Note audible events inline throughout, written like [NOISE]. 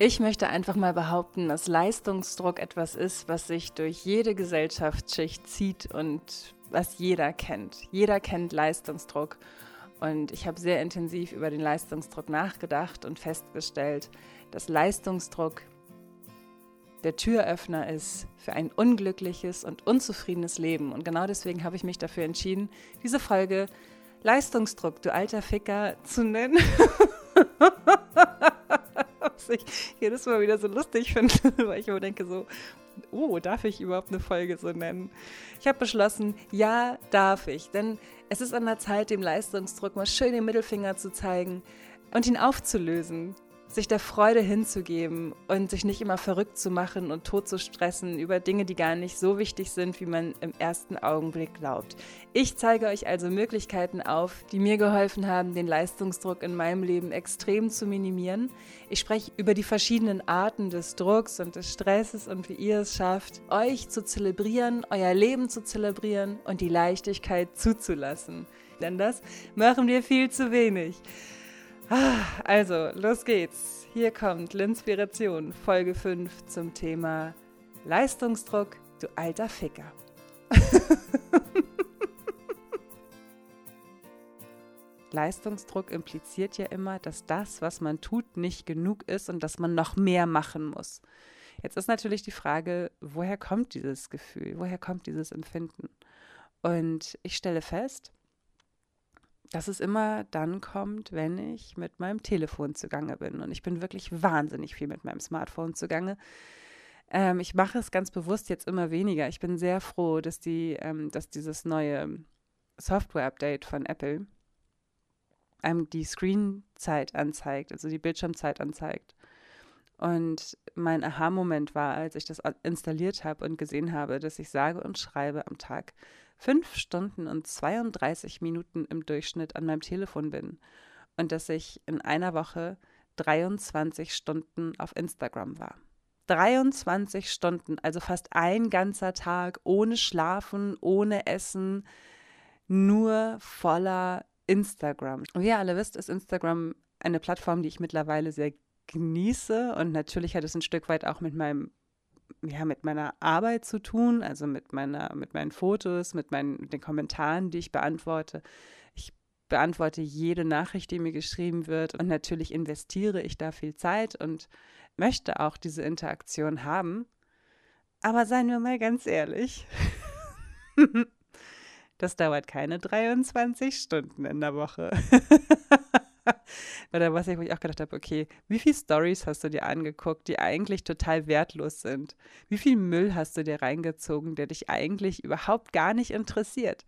Ich möchte einfach mal behaupten, dass Leistungsdruck etwas ist, was sich durch jede Gesellschaftsschicht zieht und was jeder kennt. Jeder kennt Leistungsdruck. Und ich habe sehr intensiv über den Leistungsdruck nachgedacht und festgestellt, dass Leistungsdruck der Türöffner ist für ein unglückliches und unzufriedenes Leben. Und genau deswegen habe ich mich dafür entschieden, diese Folge Leistungsdruck, du alter Ficker, zu nennen. [LAUGHS] was ich jedes Mal wieder so lustig finde, [LAUGHS] weil ich immer denke so, oh, darf ich überhaupt eine Folge so nennen? Ich habe beschlossen, ja, darf ich, denn es ist an der Zeit, dem Leistungsdruck mal schön den Mittelfinger zu zeigen und ihn aufzulösen sich der Freude hinzugeben und sich nicht immer verrückt zu machen und tot zu stressen über Dinge, die gar nicht so wichtig sind, wie man im ersten Augenblick glaubt. Ich zeige euch also Möglichkeiten auf, die mir geholfen haben, den Leistungsdruck in meinem Leben extrem zu minimieren. Ich spreche über die verschiedenen Arten des Drucks und des Stresses und wie ihr es schafft, euch zu zelebrieren, euer Leben zu zelebrieren und die Leichtigkeit zuzulassen. Denn das machen wir viel zu wenig. Also, los geht's. Hier kommt L'Inspiration, Folge 5 zum Thema Leistungsdruck, du alter Ficker. [LAUGHS] Leistungsdruck impliziert ja immer, dass das, was man tut, nicht genug ist und dass man noch mehr machen muss. Jetzt ist natürlich die Frage, woher kommt dieses Gefühl, woher kommt dieses Empfinden? Und ich stelle fest, dass es immer dann kommt, wenn ich mit meinem Telefon zugange bin. Und ich bin wirklich wahnsinnig viel mit meinem Smartphone zugange. Ähm, ich mache es ganz bewusst jetzt immer weniger. Ich bin sehr froh, dass, die, ähm, dass dieses neue Software-Update von Apple einem die Screenzeit anzeigt, also die Bildschirmzeit anzeigt. Und mein Aha-Moment war, als ich das installiert habe und gesehen habe, dass ich sage und schreibe am Tag fünf Stunden und 32 Minuten im Durchschnitt an meinem Telefon bin und dass ich in einer Woche 23 Stunden auf Instagram war. 23 Stunden, also fast ein ganzer Tag ohne Schlafen, ohne Essen, nur voller Instagram. Wie ihr alle wisst, ist Instagram eine Plattform, die ich mittlerweile sehr genieße und natürlich hat es ein Stück weit auch mit meinem ja, mit meiner Arbeit zu tun, also mit meiner, mit meinen Fotos, mit meinen, mit den Kommentaren, die ich beantworte. Ich beantworte jede Nachricht, die mir geschrieben wird und natürlich investiere ich da viel Zeit und möchte auch diese Interaktion haben. Aber seien wir mal ganz ehrlich, [LAUGHS] das dauert keine 23 Stunden in der Woche. [LAUGHS] [LAUGHS] Oder was ich, wo ich auch gedacht habe, okay, wie viele Stories hast du dir angeguckt, die eigentlich total wertlos sind? Wie viel Müll hast du dir reingezogen, der dich eigentlich überhaupt gar nicht interessiert?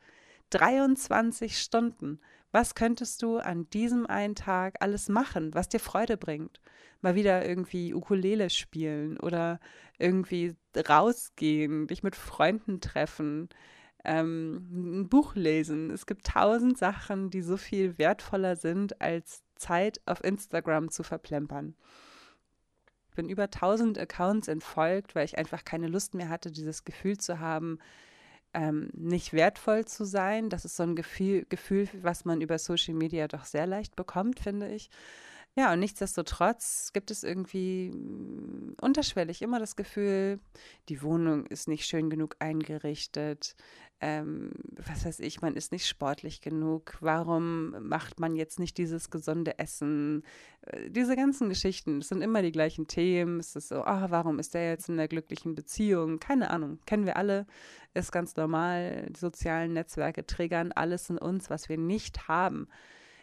23 Stunden. Was könntest du an diesem einen Tag alles machen, was dir Freude bringt? Mal wieder irgendwie Ukulele spielen oder irgendwie rausgehen, dich mit Freunden treffen, ähm, ein Buch lesen. Es gibt tausend Sachen, die so viel wertvoller sind, als Zeit auf Instagram zu verplempern. Ich bin über tausend Accounts entfolgt, weil ich einfach keine Lust mehr hatte, dieses Gefühl zu haben, ähm, nicht wertvoll zu sein. Das ist so ein Gefühl, Gefühl, was man über Social Media doch sehr leicht bekommt, finde ich. Ja, und nichtsdestotrotz gibt es irgendwie mm, unterschwellig immer das Gefühl, die Wohnung ist nicht schön genug eingerichtet. Ähm, was weiß ich, man ist nicht sportlich genug. Warum macht man jetzt nicht dieses gesunde Essen? Äh, diese ganzen Geschichten, es sind immer die gleichen Themen. Es ist so, ah, warum ist der jetzt in einer glücklichen Beziehung? Keine Ahnung, kennen wir alle, ist ganz normal. Die sozialen Netzwerke triggern alles in uns, was wir nicht haben.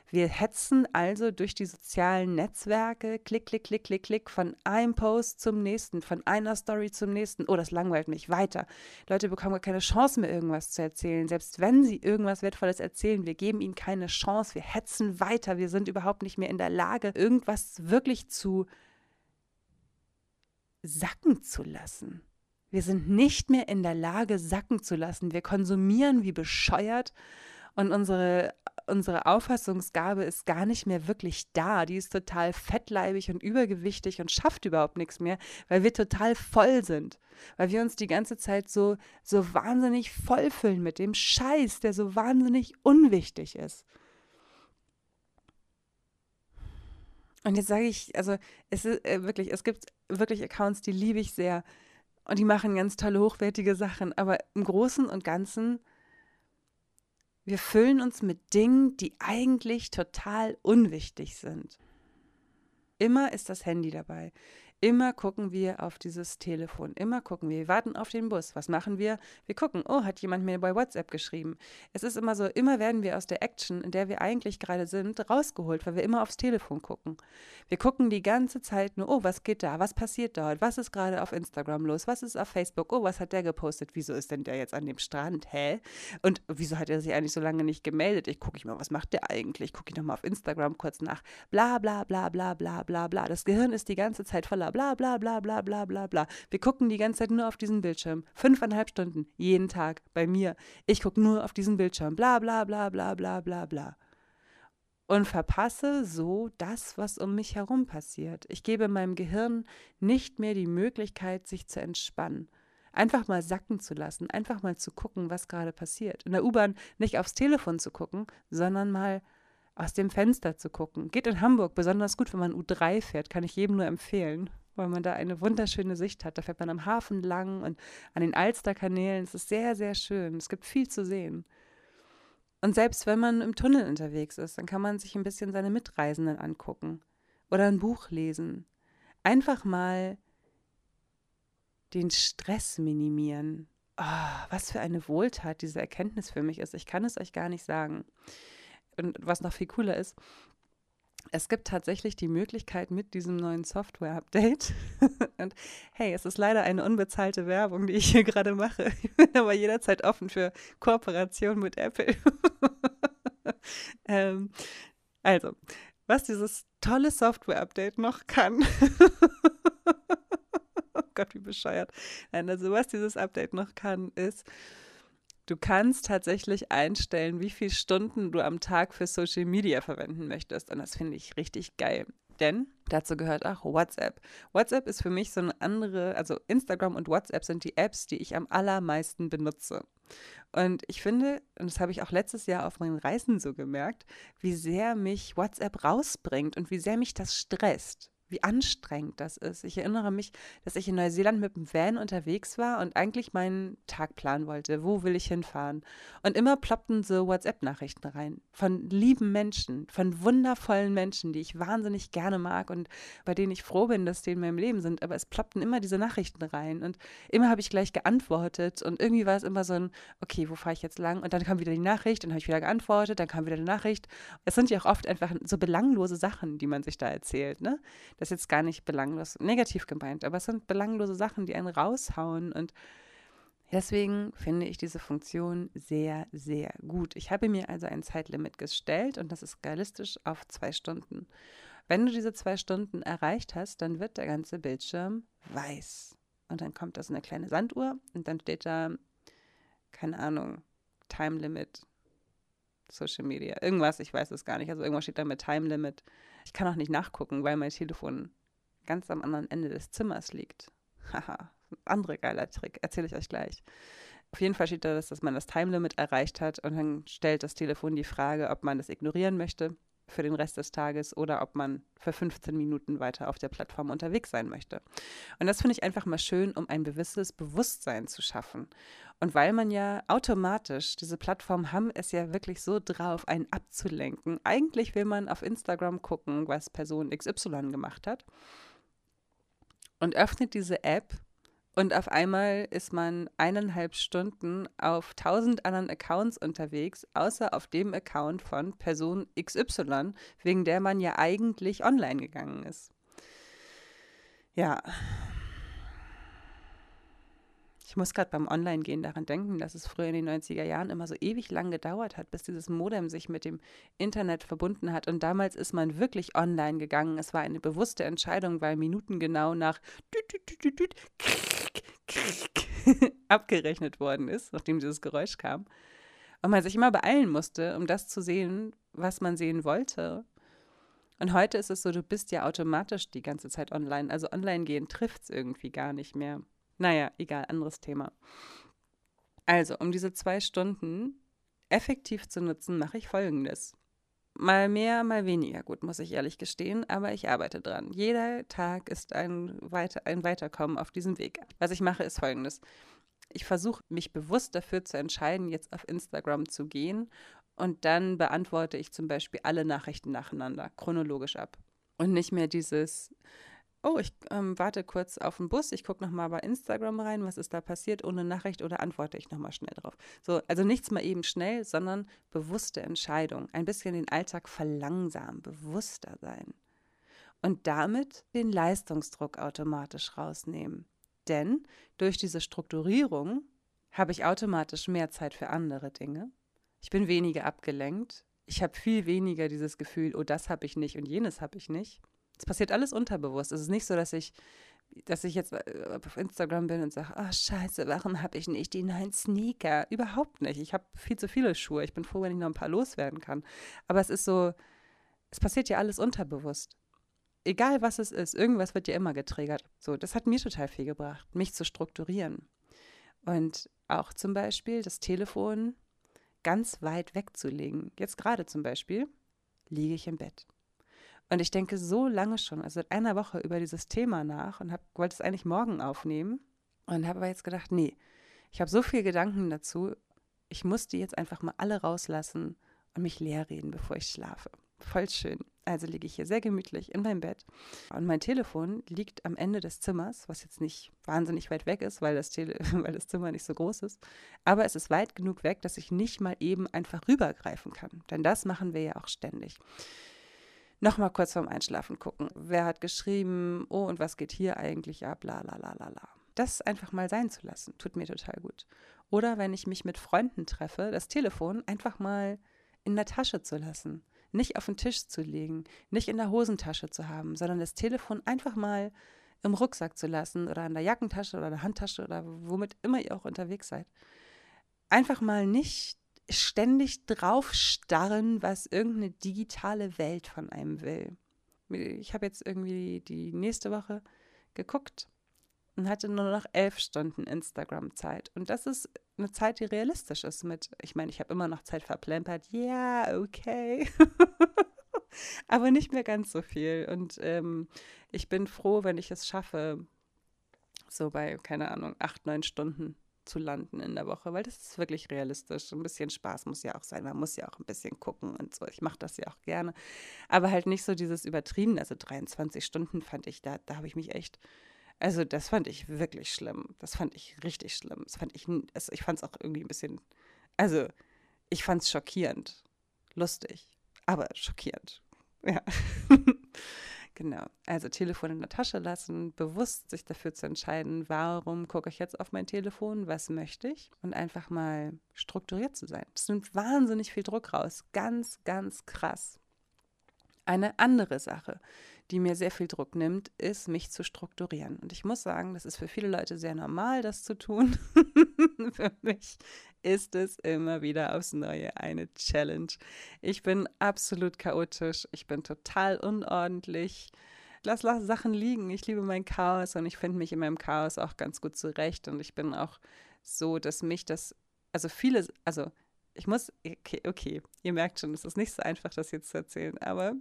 Wir hetzen also durch die sozialen Netzwerke, klick, klick, klick, klick, klick, von einem Post zum nächsten, von einer Story zum nächsten. Oh, das langweilt mich weiter. Leute bekommen gar keine Chance mehr, irgendwas zu erzählen. Selbst wenn sie irgendwas Wertvolles erzählen, wir geben ihnen keine Chance. Wir hetzen weiter. Wir sind überhaupt nicht mehr in der Lage, irgendwas wirklich zu sacken zu lassen. Wir sind nicht mehr in der Lage, sacken zu lassen. Wir konsumieren wie bescheuert und unsere unsere Auffassungsgabe ist gar nicht mehr wirklich da. Die ist total fettleibig und übergewichtig und schafft überhaupt nichts mehr, weil wir total voll sind. Weil wir uns die ganze Zeit so, so wahnsinnig vollfüllen mit dem Scheiß, der so wahnsinnig unwichtig ist. Und jetzt sage ich, also es ist äh, wirklich, es gibt wirklich Accounts, die liebe ich sehr und die machen ganz tolle, hochwertige Sachen. Aber im Großen und Ganzen, wir füllen uns mit Dingen, die eigentlich total unwichtig sind. Immer ist das Handy dabei. Immer gucken wir auf dieses Telefon. Immer gucken wir. Wir warten auf den Bus. Was machen wir? Wir gucken. Oh, hat jemand mir bei WhatsApp geschrieben? Es ist immer so, immer werden wir aus der Action, in der wir eigentlich gerade sind, rausgeholt, weil wir immer aufs Telefon gucken. Wir gucken die ganze Zeit nur, oh, was geht da? Was passiert dort? Was ist gerade auf Instagram los? Was ist auf Facebook? Oh, was hat der gepostet? Wieso ist denn der jetzt an dem Strand? Hä? Und wieso hat er sich eigentlich so lange nicht gemeldet? Ich gucke ich mal, was macht der eigentlich? Gucke ich nochmal auf Instagram kurz nach. Bla, bla, bla, bla, bla, bla, bla. Das Gehirn ist die ganze Zeit voller bla bla bla bla bla bla bla Wir gucken die ganze Zeit nur auf diesen Bildschirm. Fünfeinhalb Stunden, jeden Tag, bei mir. Ich gucke nur auf diesen Bildschirm. Bla bla bla bla bla bla bla. Und verpasse so das, was um mich herum passiert. Ich gebe meinem Gehirn nicht mehr die Möglichkeit, sich zu entspannen einfach mal sacken zu lassen, einfach mal zu gucken, was gerade passiert. In der U-Bahn nicht aufs Telefon zu gucken, sondern mal aus dem Fenster zu gucken. Geht in Hamburg besonders gut, wenn man U3 fährt, kann ich jedem nur empfehlen weil man da eine wunderschöne Sicht hat. Da fährt man am Hafen lang und an den Alsterkanälen. Es ist sehr, sehr schön. Es gibt viel zu sehen. Und selbst wenn man im Tunnel unterwegs ist, dann kann man sich ein bisschen seine Mitreisenden angucken oder ein Buch lesen. Einfach mal den Stress minimieren. Oh, was für eine Wohltat diese Erkenntnis für mich ist. Ich kann es euch gar nicht sagen. Und was noch viel cooler ist, es gibt tatsächlich die Möglichkeit mit diesem neuen Software-Update. [LAUGHS] und hey, es ist leider eine unbezahlte Werbung, die ich hier gerade mache. [LAUGHS] Ich bin aber jederzeit offen für Kooperation mit Apple. [LAUGHS] ähm, also, was dieses tolle Software-Update noch kann. oh Gott, wie bescheuert. Also was dieses Update noch kann, ist, Du kannst tatsächlich einstellen, wie viele Stunden du am Tag für Social Media verwenden möchtest. Und das finde ich richtig geil. Denn dazu gehört auch WhatsApp. WhatsApp ist für mich so eine andere, also Instagram und WhatsApp sind die Apps, die ich am allermeisten benutze. Und ich finde, und das habe ich auch letztes Jahr auf meinen Reisen so gemerkt, wie sehr mich WhatsApp rausbringt und wie sehr mich das stresst wie anstrengend das ist. Ich erinnere mich, dass ich in Neuseeland mit dem Van unterwegs war und eigentlich meinen Tag planen wollte. Wo will ich hinfahren? Und immer ploppten so WhatsApp-Nachrichten rein von lieben Menschen, von wundervollen Menschen, die ich wahnsinnig gerne mag und bei denen ich froh bin, dass die in meinem Leben sind. Aber es ploppten immer diese Nachrichten rein und immer habe ich gleich geantwortet und irgendwie war es immer so ein, okay, wo fahre ich jetzt lang? Und dann kam wieder die Nachricht und habe ich wieder geantwortet, dann kam wieder die Nachricht. Es sind ja auch oft einfach so belanglose Sachen, die man sich da erzählt, ne? Das ist jetzt gar nicht belanglos, negativ gemeint, aber es sind belanglose Sachen, die einen raushauen und Deswegen finde ich diese Funktion sehr, sehr gut. Ich habe mir also ein Zeitlimit gestellt und das ist realistisch auf zwei Stunden. Wenn du diese zwei Stunden erreicht hast, dann wird der ganze Bildschirm weiß. Und dann kommt da so eine kleine Sanduhr und dann steht da, keine Ahnung, Time Limit, Social Media, irgendwas, ich weiß es gar nicht. Also irgendwas steht da mit Time Limit. Ich kann auch nicht nachgucken, weil mein Telefon ganz am anderen Ende des Zimmers liegt. [LAUGHS] Haha, andere geiler Trick, erzähle ich euch gleich. Auf jeden Fall steht da, dass man das Time Limit erreicht hat und dann stellt das Telefon die Frage, ob man das ignorieren möchte für den Rest des Tages oder ob man für 15 Minuten weiter auf der Plattform unterwegs sein möchte. Und das finde ich einfach mal schön, um ein gewisses Bewusstsein zu schaffen. Und weil man ja automatisch, diese Plattformen haben es ja wirklich so drauf, einen abzulenken. Eigentlich will man auf Instagram gucken, was Person XY gemacht hat und öffnet diese App und auf einmal ist man eineinhalb Stunden auf tausend anderen Accounts unterwegs, außer auf dem Account von Person XY, wegen der man ja eigentlich online gegangen ist. Ja. Ich muss gerade beim Online-Gehen daran denken, dass es früher in den 90er Jahren immer so ewig lang gedauert hat, bis dieses Modem sich mit dem Internet verbunden hat. Und damals ist man wirklich online gegangen. Es war eine bewusste Entscheidung, weil minutengenau nach abgerechnet worden ist, nachdem dieses Geräusch kam. Und man sich immer beeilen musste, um das zu sehen, was man sehen wollte. Und heute ist es so, du bist ja automatisch die ganze Zeit online. Also online gehen trifft es irgendwie gar nicht mehr. Naja, egal, anderes Thema. Also, um diese zwei Stunden effektiv zu nutzen, mache ich folgendes. Mal mehr, mal weniger gut, muss ich ehrlich gestehen, aber ich arbeite dran. Jeder Tag ist ein, Weiter, ein Weiterkommen auf diesem Weg. Was ich mache, ist folgendes. Ich versuche mich bewusst dafür zu entscheiden, jetzt auf Instagram zu gehen und dann beantworte ich zum Beispiel alle Nachrichten nacheinander, chronologisch ab. Und nicht mehr dieses, oh, ich ähm, warte kurz auf den Bus, ich gucke nochmal bei Instagram rein, was ist da passiert, ohne Nachricht oder antworte ich nochmal schnell drauf. So, also nichts mal eben schnell, sondern bewusste Entscheidung. Ein bisschen den Alltag verlangsamen, bewusster sein. Und damit den Leistungsdruck automatisch rausnehmen. Denn durch diese Strukturierung habe ich automatisch mehr Zeit für andere Dinge. Ich bin weniger abgelenkt. Ich habe viel weniger dieses Gefühl, oh, das habe ich nicht und jenes habe ich nicht. Es passiert alles unterbewusst. Es ist nicht so, dass ich, dass ich jetzt äh, auf Instagram bin und sage, oh scheiße, warum habe ich nicht die neuen Sneaker? Überhaupt nicht. Ich habe viel zu viele Schuhe. Ich bin froh, wenn ich noch ein paar loswerden kann. Aber es ist so, es passiert ja alles unterbewusst. Egal was es ist, irgendwas wird ja immer getriggert. So, das hat mir total viel gebracht, mich zu strukturieren. Und auch zum Beispiel das Telefon ganz weit wegzulegen. Jetzt gerade zum Beispiel liege ich im Bett. Und ich denke so lange schon, also seit einer Woche über dieses Thema nach und hab, wollte es eigentlich morgen aufnehmen und habe aber jetzt gedacht, nee, ich habe so viele Gedanken dazu, ich muss die jetzt einfach mal alle rauslassen und mich leer reden, bevor ich schlafe. Voll schön. Also liege ich hier sehr gemütlich in meinem Bett und mein Telefon liegt am Ende des Zimmers, was jetzt nicht wahnsinnig weit weg ist, weil das, Tele [LAUGHS] weil das Zimmer nicht so groß ist. Aber es ist weit genug weg, dass ich nicht mal eben einfach rübergreifen kann. Denn das machen wir ja auch ständig nochmal kurz vorm Einschlafen gucken. Wer hat geschrieben, oh, und was geht hier eigentlich ab, la la la la la. Das einfach mal sein zu lassen, tut mir total gut. Oder wenn ich mich mit Freunden treffe, das Telefon einfach mal in der Tasche zu lassen. Nicht auf den Tisch zu legen, nicht in der Hosentasche zu haben, sondern das Telefon einfach mal im Rucksack zu lassen oder in der Jackentasche oder der Handtasche oder womit immer ihr auch unterwegs seid. Einfach mal nicht ständig drauf starren, was irgendeine digitale Welt von einem will. Ich habe jetzt irgendwie die nächste Woche geguckt und hatte nur noch elf Stunden Instagram-Zeit. Und das ist eine Zeit, die realistisch ist mit, ich meine, ich habe immer noch Zeit verplempert. Ja, yeah, okay. [LAUGHS] Aber nicht mehr ganz so viel. Und ähm, ich bin froh, wenn ich es schaffe, so bei, keine Ahnung, acht, neun Stunden zu landen in der Woche, weil das ist wirklich realistisch. Ein bisschen Spaß muss ja auch sein. Man muss ja auch ein bisschen gucken und so. Ich mache das ja auch gerne. Aber halt nicht so dieses Übertrieben. Also 23 Stunden fand ich, da, da habe ich mich echt. Also, das fand ich wirklich schlimm. Das fand ich richtig schlimm. Das fand ich, also ich fand es auch irgendwie ein bisschen. Also, ich fand es schockierend. Lustig, aber schockierend. Ja. [LAUGHS] Genau. Also Telefon in der Tasche lassen, bewusst sich dafür zu entscheiden, warum gucke ich jetzt auf mein Telefon, was möchte ich und einfach mal strukturiert zu sein. Das nimmt wahnsinnig viel Druck raus. Ganz, ganz krass. Eine andere Sache, die mir sehr viel Druck nimmt, ist, mich zu strukturieren. Und ich muss sagen, das ist für viele Leute sehr normal, das zu tun. [LAUGHS] für mich ist es immer wieder aufs Neue eine Challenge. Ich bin absolut chaotisch, ich bin total unordentlich. Lass, lass Sachen liegen. Ich liebe mein Chaos und ich finde mich in meinem Chaos auch ganz gut zurecht. Und ich bin auch so, dass mich das, also viele, also ich muss, okay, okay, ihr merkt schon, es ist nicht so einfach, das jetzt zu erzählen, aber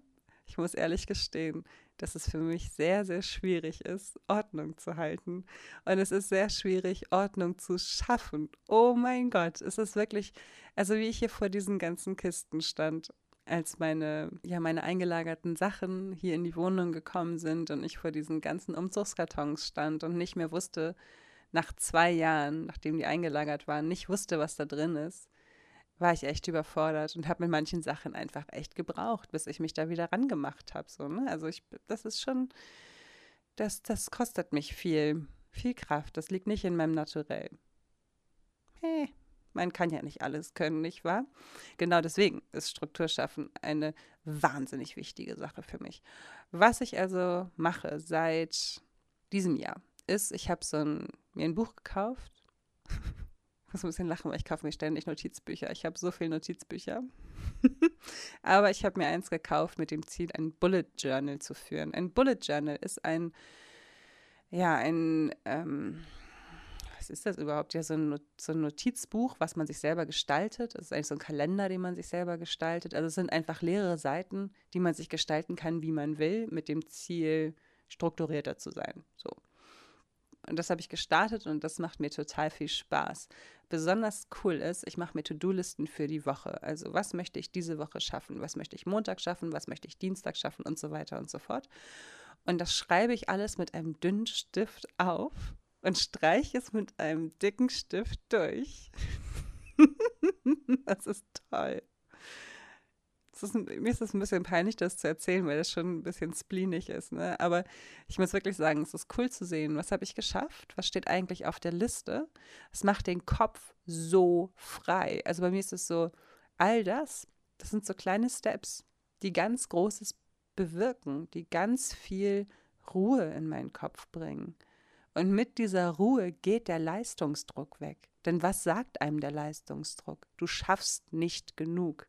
ich muss ehrlich gestehen, dass es für mich sehr, sehr schwierig ist, Ordnung zu halten. Und es ist sehr schwierig, Ordnung zu schaffen. Oh mein Gott, es ist wirklich, also wie ich hier vor diesen ganzen Kisten stand, als meine, ja, meine eingelagerten Sachen hier in die Wohnung gekommen sind und ich vor diesen ganzen Umzugskartons stand und nicht mehr wusste, nach zwei Jahren, nachdem die eingelagert waren, nicht wusste, was da drin ist war ich echt überfordert und habe mit manchen Sachen einfach echt gebraucht, bis ich mich da wieder rangemacht habe. So, ne? Also ich, das ist schon, das, das kostet mich viel, viel Kraft. Das liegt nicht in meinem Naturell. Hey, man kann ja nicht alles können, nicht wahr? Genau deswegen ist Strukturschaffen eine wahnsinnig wichtige Sache für mich. Was ich also mache seit diesem Jahr, ist, ich habe so ein, mir ein Buch gekauft [LAUGHS] muss ein bisschen lachen, weil ich kaufe mir ständig Notizbücher. Ich habe so viele Notizbücher. [LAUGHS] Aber ich habe mir eins gekauft mit dem Ziel, ein Bullet Journal zu führen. Ein Bullet Journal ist ein, ja, ein, ähm, was ist das überhaupt? Ja, so ein, so ein Notizbuch, was man sich selber gestaltet. Das ist eigentlich so ein Kalender, den man sich selber gestaltet. Also es sind einfach leere Seiten, die man sich gestalten kann, wie man will, mit dem Ziel, strukturierter zu sein. So. Und das habe ich gestartet und das macht mir total viel Spaß. Besonders cool ist, ich mache mir To-Do-Listen für die Woche. Also was möchte ich diese Woche schaffen? Was möchte ich Montag schaffen? Was möchte ich Dienstag schaffen? Und so weiter und so fort. Und das schreibe ich alles mit einem dünnen Stift auf und streiche es mit einem dicken Stift durch. [LAUGHS] das ist toll. Ist, mir ist es ein bisschen peinlich, das zu erzählen, weil das schon ein bisschen spleenig ist. Ne? Aber ich muss wirklich sagen, es ist cool zu sehen, was habe ich geschafft, was steht eigentlich auf der Liste. Es macht den Kopf so frei. Also bei mir ist es so, all das, das sind so kleine Steps, die ganz Großes bewirken, die ganz viel Ruhe in meinen Kopf bringen. Und mit dieser Ruhe geht der Leistungsdruck weg. Denn was sagt einem der Leistungsdruck? Du schaffst nicht genug.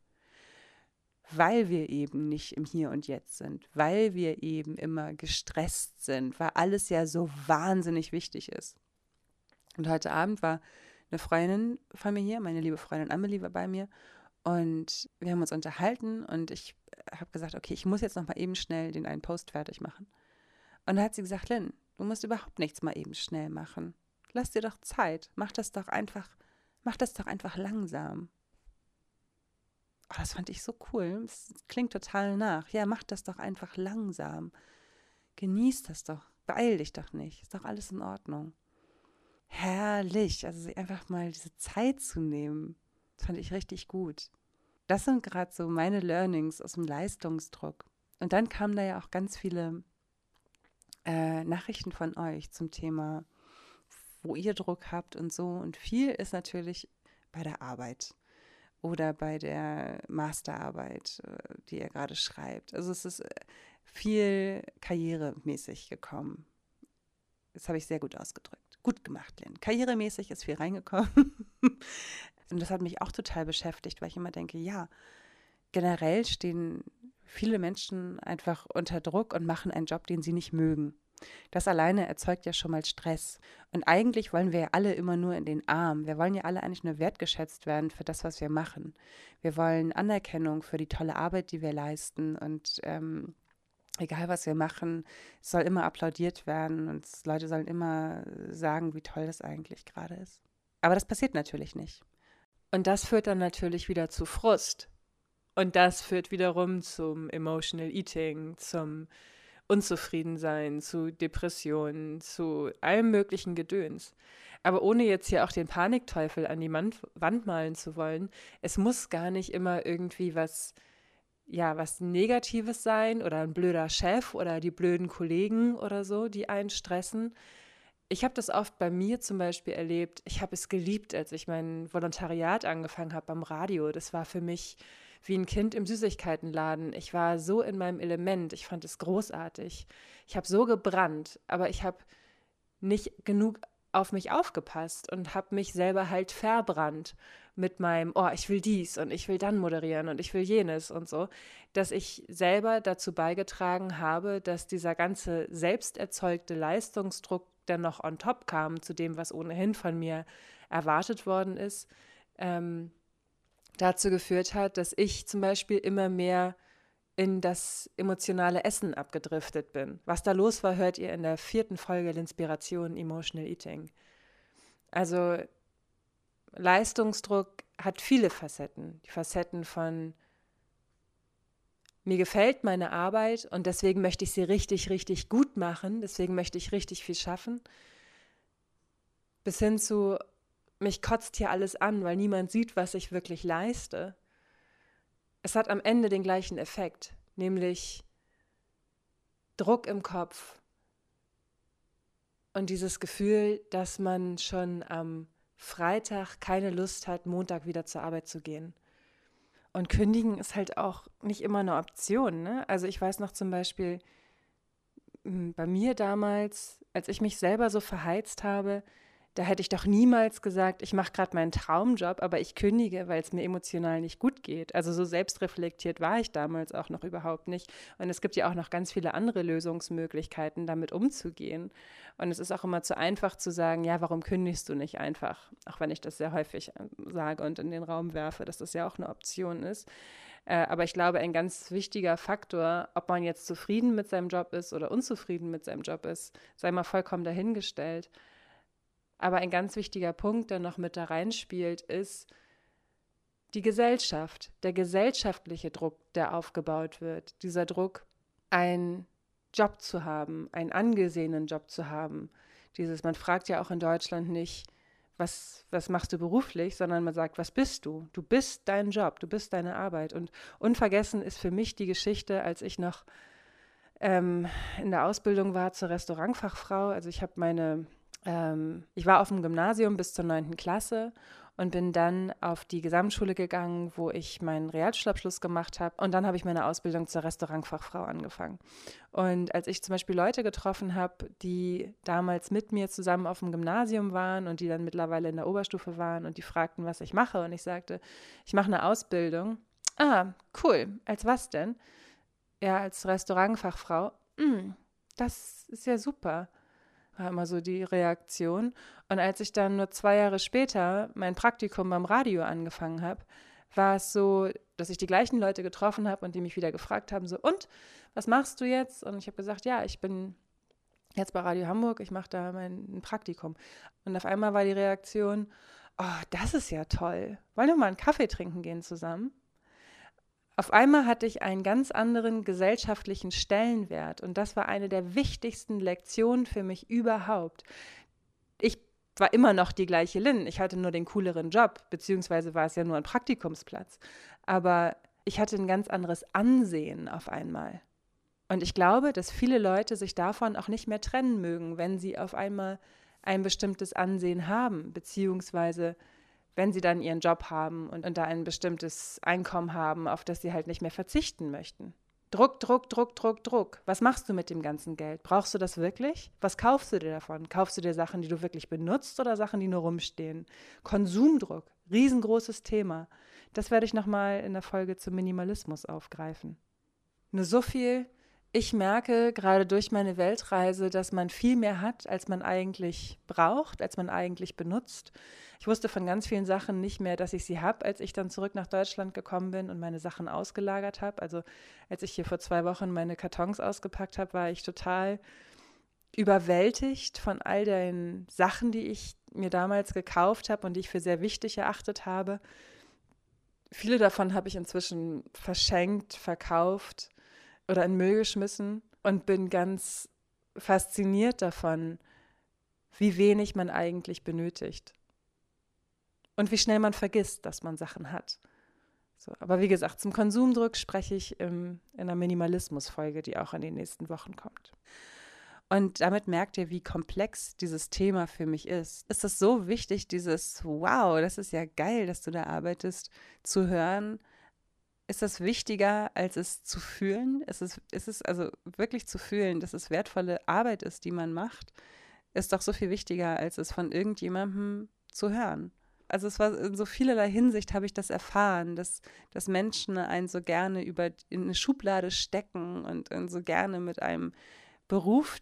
Weil wir eben nicht im Hier und Jetzt sind, weil wir eben immer gestresst sind, weil alles ja so wahnsinnig wichtig ist. Und heute Abend war eine Freundin von mir hier, meine liebe Freundin Amelie war bei mir und wir haben uns unterhalten und ich habe gesagt, okay, ich muss jetzt noch mal eben schnell den einen Post fertig machen. Und da hat sie gesagt, Lynn, du musst überhaupt nichts mal eben schnell machen. Lass dir doch Zeit. Mach das doch einfach, mach das doch einfach langsam. Oh, das fand ich so cool. Das klingt total nach. Ja, mach das doch einfach langsam. Genieß das doch. Beeil dich doch nicht. Ist doch alles in Ordnung. Herrlich. Also sich einfach mal diese Zeit zu nehmen. Das fand ich richtig gut. Das sind gerade so meine Learnings aus dem Leistungsdruck. Und dann kamen da ja auch ganz viele äh, Nachrichten von euch zum Thema, wo ihr Druck habt und so. Und viel ist natürlich bei der Arbeit oder bei der Masterarbeit, äh, die ihr gerade schreibt. Also es ist äh, viel karrieremäßig gekommen. Das habe ich sehr gut ausgedrückt. Gut gemacht, Lynn. Karrieremäßig ist viel reingekommen. [LAUGHS] Und das hat mich auch total beschäftigt, weil ich immer denke, ja, generell stehen viele Menschen einfach unter Druck und machen einen Job, den sie nicht mögen. Das alleine erzeugt ja schon mal Stress. Und eigentlich wollen wir ja alle immer nur in den Arm. Wir wollen ja alle eigentlich nur wertgeschätzt werden für das, was wir machen. Wir wollen Anerkennung für die tolle Arbeit, die wir leisten. Und ähm, egal, was wir machen, es soll immer applaudiert werden und Leute sollen immer sagen, wie toll das eigentlich gerade ist. Aber das passiert natürlich nicht. Und das führt dann natürlich wieder zu Frust. Und das führt wiederum zum Emotional Eating, zum Unzufriedensein, zu Depressionen, zu allem möglichen Gedöns. Aber ohne jetzt hier auch den Panikteufel an die Wand, Wand malen zu wollen, es muss gar nicht immer irgendwie was, ja, was Negatives sein oder ein blöder Chef oder die blöden Kollegen oder so, die einen stressen, ich habe das oft bei mir zum Beispiel erlebt. Ich habe es geliebt, als ich mein Volontariat angefangen habe beim Radio. Das war für mich wie ein Kind im Süßigkeitenladen. Ich war so in meinem Element. Ich fand es großartig. Ich habe so gebrannt, aber ich habe nicht genug auf mich aufgepasst und habe mich selber halt verbrannt mit meinem, oh, ich will dies und ich will dann moderieren und ich will jenes und so, dass ich selber dazu beigetragen habe, dass dieser ganze selbst erzeugte Leistungsdruck dann noch on top kam zu dem, was ohnehin von mir erwartet worden ist, ähm, dazu geführt hat, dass ich zum Beispiel immer mehr in das emotionale Essen abgedriftet bin. Was da los war, hört ihr in der vierten Folge der Inspiration Emotional Eating. Also Leistungsdruck hat viele Facetten. Die Facetten von mir gefällt meine Arbeit und deswegen möchte ich sie richtig, richtig gut machen, deswegen möchte ich richtig viel schaffen, bis hin zu, mich kotzt hier alles an, weil niemand sieht, was ich wirklich leiste. Es hat am Ende den gleichen Effekt, nämlich Druck im Kopf und dieses Gefühl, dass man schon am Freitag keine Lust hat, Montag wieder zur Arbeit zu gehen. Und kündigen ist halt auch nicht immer eine Option. Ne? Also ich weiß noch zum Beispiel bei mir damals, als ich mich selber so verheizt habe, da hätte ich doch niemals gesagt, ich mache gerade meinen Traumjob, aber ich kündige, weil es mir emotional nicht gut geht. Also so selbstreflektiert war ich damals auch noch überhaupt nicht. Und es gibt ja auch noch ganz viele andere Lösungsmöglichkeiten, damit umzugehen. Und es ist auch immer zu einfach zu sagen, ja, warum kündigst du nicht einfach? Auch wenn ich das sehr häufig äh, sage und in den Raum werfe, dass das ja auch eine Option ist. Äh, aber ich glaube, ein ganz wichtiger Faktor, ob man jetzt zufrieden mit seinem Job ist oder unzufrieden mit seinem Job ist, sei mal vollkommen dahingestellt. Aber ein ganz wichtiger Punkt, der noch mit da reinspielt, ist die Gesellschaft, der gesellschaftliche Druck, der aufgebaut wird. Dieser Druck, einen Job zu haben, einen angesehenen Job zu haben. Dieses, man fragt ja auch in Deutschland nicht, was, was machst du beruflich, sondern man sagt, was bist du? Du bist dein Job, du bist deine Arbeit. Und unvergessen ist für mich die Geschichte, als ich noch ähm, in der Ausbildung war zur Restaurantfachfrau. Also ich habe meine ähm, ich war auf dem Gymnasium bis zur 9. Klasse und bin dann auf die Gesamtschule gegangen, wo ich meinen Realschulabschluss gemacht habe. Und dann habe ich meine Ausbildung zur Restaurantfachfrau angefangen. Und als ich zum Beispiel Leute getroffen habe, die damals mit mir zusammen auf dem Gymnasium waren und die dann mittlerweile in der Oberstufe waren und die fragten, was ich mache, und ich sagte, ich mache eine Ausbildung. Ah, cool. Als was denn? Ja, als Restaurantfachfrau. Mm, das ist ja super war immer so die Reaktion. Und als ich dann nur zwei Jahre später mein Praktikum beim Radio angefangen habe, war es so, dass ich die gleichen Leute getroffen habe und die mich wieder gefragt haben, so, und, was machst du jetzt? Und ich habe gesagt, ja, ich bin jetzt bei Radio Hamburg, ich mache da mein Praktikum. Und auf einmal war die Reaktion, oh, das ist ja toll. Wollen wir mal einen Kaffee trinken gehen zusammen? Auf einmal hatte ich einen ganz anderen gesellschaftlichen Stellenwert und das war eine der wichtigsten Lektionen für mich überhaupt. Ich war immer noch die gleiche Lynn, ich hatte nur den cooleren Job, beziehungsweise war es ja nur ein Praktikumsplatz, aber ich hatte ein ganz anderes Ansehen auf einmal. Und ich glaube, dass viele Leute sich davon auch nicht mehr trennen mögen, wenn sie auf einmal ein bestimmtes Ansehen haben, beziehungsweise wenn sie dann ihren Job haben und, und da ein bestimmtes Einkommen haben, auf das sie halt nicht mehr verzichten möchten. Druck, Druck, Druck, Druck, Druck. Was machst du mit dem ganzen Geld? Brauchst du das wirklich? Was kaufst du dir davon? Kaufst du dir Sachen, die du wirklich benutzt oder Sachen, die nur rumstehen? Konsumdruck, riesengroßes Thema. Das werde ich nochmal in der Folge zum Minimalismus aufgreifen. Nur so viel. Ich merke gerade durch meine Weltreise, dass man viel mehr hat, als man eigentlich braucht, als man eigentlich benutzt. Ich wusste von ganz vielen Sachen nicht mehr, dass ich sie habe, als ich dann zurück nach Deutschland gekommen bin und meine Sachen ausgelagert habe. Also als ich hier vor zwei Wochen meine Kartons ausgepackt habe, war ich total überwältigt von all den Sachen, die ich mir damals gekauft habe und die ich für sehr wichtig erachtet habe. Viele davon habe ich inzwischen verschenkt, verkauft oder in Müll geschmissen und bin ganz fasziniert davon, wie wenig man eigentlich benötigt. Und wie schnell man vergisst, dass man Sachen hat. So, aber wie gesagt, zum Konsumdruck spreche ich im, in einer Minimalismus-Folge, die auch in den nächsten Wochen kommt. Und damit merkt ihr, wie komplex dieses Thema für mich ist. Ist es so wichtig, dieses Wow, das ist ja geil, dass du da arbeitest, zu hören? Ist das wichtiger, als es zu fühlen? Ist es, ist es also wirklich zu fühlen, dass es wertvolle Arbeit ist, die man macht? Ist doch so viel wichtiger, als es von irgendjemandem zu hören also es war in so vielerlei Hinsicht habe ich das erfahren, dass, dass Menschen einen so gerne über in eine Schublade stecken und, so gerne mit einem Beruf